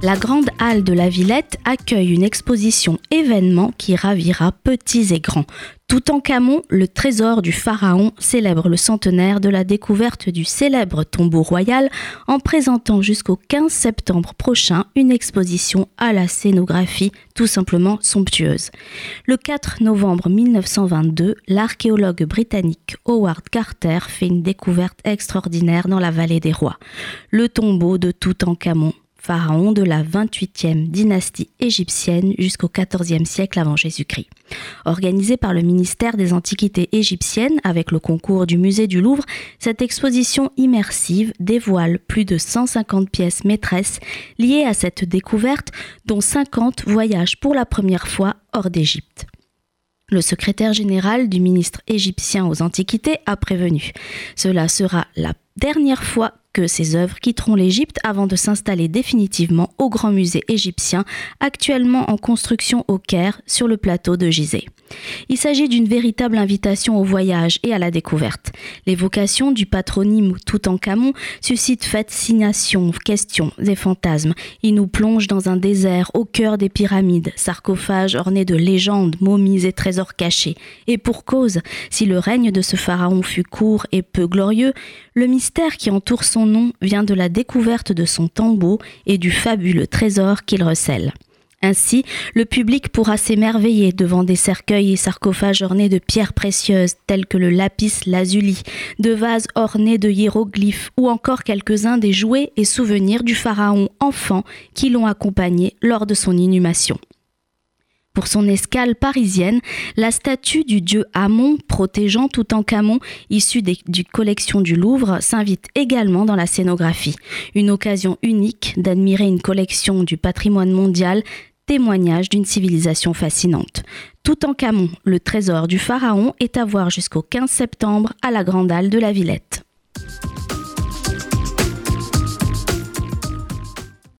La grande halle de la Villette accueille une exposition événement qui ravira petits et grands. Tout en Camon, le trésor du pharaon célèbre le centenaire de la découverte du célèbre tombeau royal en présentant jusqu'au 15 septembre prochain une exposition à la scénographie tout simplement somptueuse. Le 4 novembre 1922, l'archéologue britannique Howard Carter fait une découverte extraordinaire dans la vallée des rois. Le tombeau de Toutankhamon pharaon de la 28e dynastie égyptienne jusqu'au 14e siècle avant Jésus-Christ. Organisée par le ministère des Antiquités égyptiennes avec le concours du musée du Louvre, cette exposition immersive dévoile plus de 150 pièces maîtresses liées à cette découverte, dont 50 voyagent pour la première fois hors d'Égypte. Le secrétaire général du ministre égyptien aux Antiquités a prévenu. Cela sera la dernière fois que ces œuvres quitteront l'Égypte avant de s'installer définitivement au Grand Musée égyptien, actuellement en construction au Caire, sur le plateau de Gizeh. Il s'agit d'une véritable invitation au voyage et à la découverte. L'évocation du patronyme Toutankhamon suscite fascination, questions et fantasmes. Il nous plonge dans un désert au cœur des pyramides, sarcophages ornés de légendes, momies et trésors cachés. Et pour cause, si le règne de ce pharaon fut court et peu glorieux, le mystère qui entoure son nom vient de la découverte de son tombeau et du fabuleux trésor qu'il recèle. Ainsi, le public pourra s'émerveiller devant des cercueils et sarcophages ornés de pierres précieuses telles que le lapis lazuli, de vases ornés de hiéroglyphes ou encore quelques-uns des jouets et souvenirs du pharaon enfant qui l'ont accompagné lors de son inhumation. Pour son escale parisienne, la statue du dieu Amon protégeant tout en Camon, issue des, du collection du Louvre, s'invite également dans la scénographie. Une occasion unique d'admirer une collection du patrimoine mondial, témoignage d'une civilisation fascinante. Tout en Camon, le trésor du pharaon est à voir jusqu'au 15 septembre à la Grande Halle de la Villette.